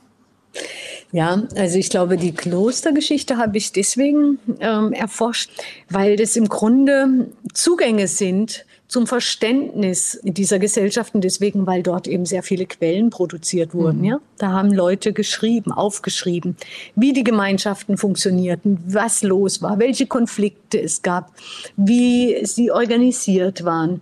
Ja, also ich glaube, die Klostergeschichte habe ich deswegen ähm, erforscht, weil das im Grunde Zugänge sind zum Verständnis dieser Gesellschaften, deswegen, weil dort eben sehr viele Quellen produziert wurden. Mhm. Ja? Da haben Leute geschrieben, aufgeschrieben, wie die Gemeinschaften funktionierten, was los war, welche Konflikte es gab, wie sie organisiert waren.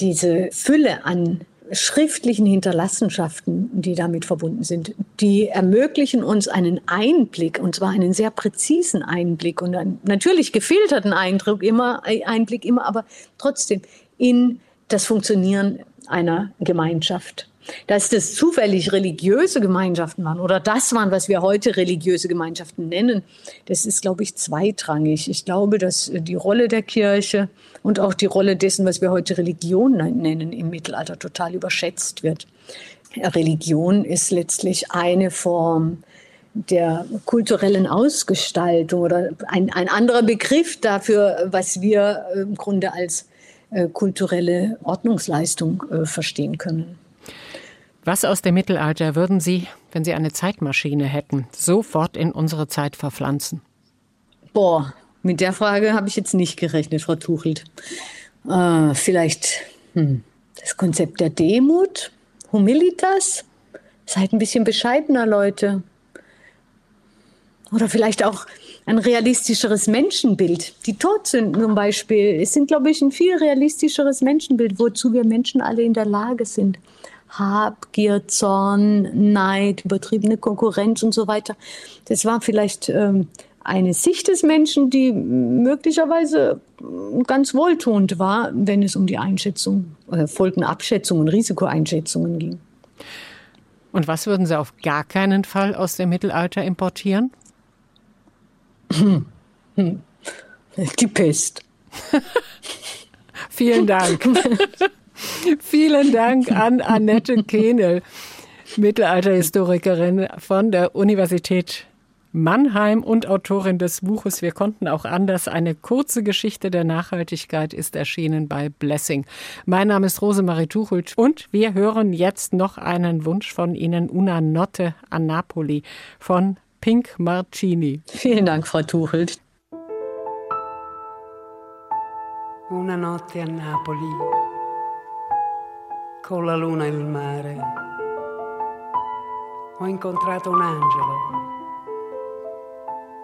Diese Fülle an schriftlichen Hinterlassenschaften, die damit verbunden sind, die ermöglichen uns einen Einblick, und zwar einen sehr präzisen Einblick und einen natürlich gefilterten Eindruck immer, Einblick immer, aber trotzdem in das Funktionieren einer Gemeinschaft. Dass das zufällig religiöse Gemeinschaften waren oder das waren, was wir heute religiöse Gemeinschaften nennen, das ist, glaube ich, zweitrangig. Ich glaube, dass die Rolle der Kirche und auch die Rolle dessen, was wir heute Religion nennen, im Mittelalter total überschätzt wird. Religion ist letztlich eine Form der kulturellen Ausgestaltung oder ein, ein anderer Begriff dafür, was wir im Grunde als äh, kulturelle Ordnungsleistung äh, verstehen können. Was aus dem Mittelalter würden Sie, wenn Sie eine Zeitmaschine hätten, sofort in unsere Zeit verpflanzen? Boah, mit der Frage habe ich jetzt nicht gerechnet, Frau Tuchelt. Äh, vielleicht hm, das Konzept der Demut, Humilitas. Seid ein bisschen bescheidener, Leute. Oder vielleicht auch ein realistischeres Menschenbild. Die Todsünden zum Beispiel es sind, glaube ich, ein viel realistischeres Menschenbild, wozu wir Menschen alle in der Lage sind. Habgier, Zorn, Neid, übertriebene Konkurrenz und so weiter. Das war vielleicht ähm, eine Sicht des Menschen, die möglicherweise ganz wohltuend war, wenn es um die Einschätzung, äh, Folgenabschätzung und Risikoeinschätzungen ging. Und was würden Sie auf gar keinen Fall aus dem Mittelalter importieren? Die Pest. Vielen Dank. Vielen Dank an Annette Kehnel, Mittelalterhistorikerin von der Universität Mannheim und Autorin des Buches Wir konnten auch anders. Eine kurze Geschichte der Nachhaltigkeit ist erschienen bei Blessing. Mein Name ist Rosemarie Tuchelt und wir hören jetzt noch einen Wunsch von Ihnen, Una Notte a Napoli von Pink Marcini. Vielen Dank, Frau Tuchelt. Una notte a Napoli, con la luna e il mare, ho incontrato un angelo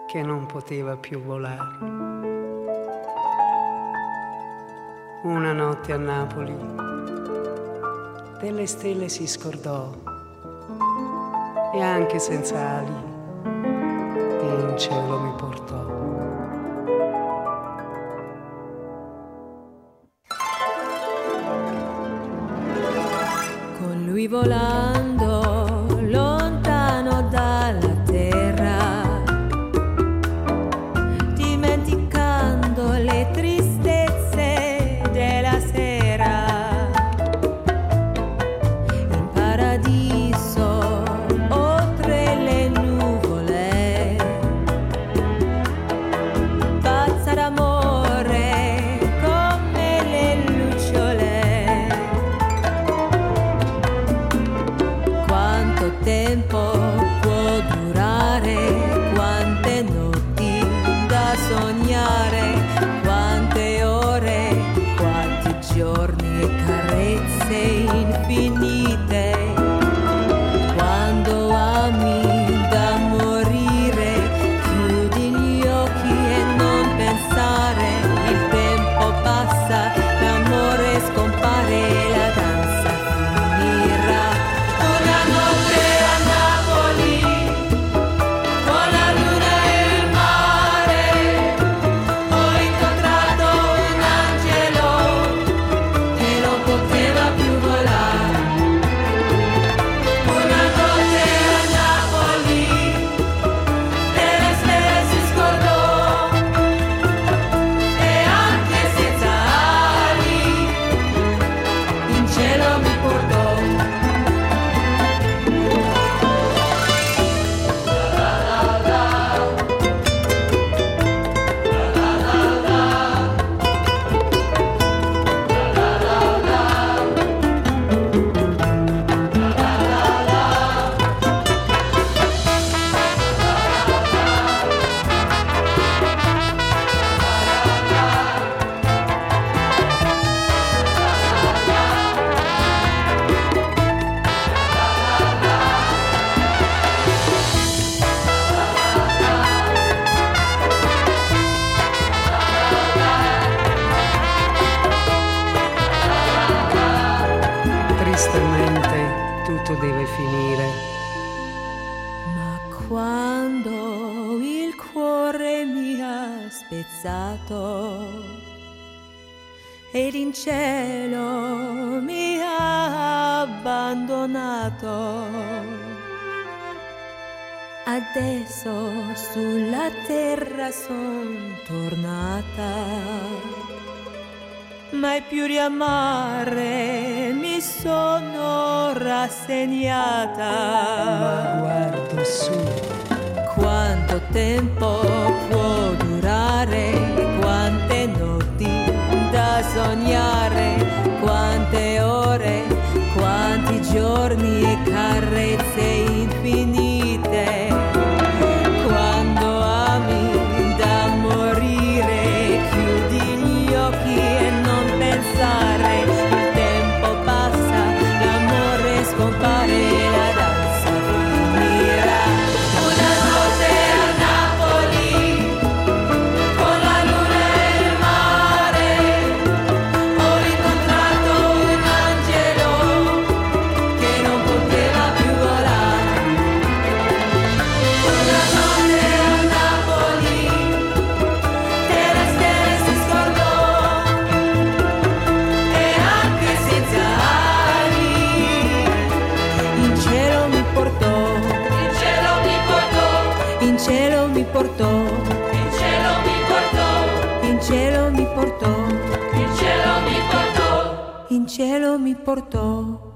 che non poteva più volare. Una notte a Napoli, delle stelle si scordò e anche senza ali in cielo mi portò. Con lui volando Dio mi ha abbandonato. Adesso sulla terra son tornata mai più riamare mi sono rassegnata. Ma guardo su. Quanto tempo può durare, quante notti da sognare quante ore, quanti giorni e carezze infinite. cielo mi portó.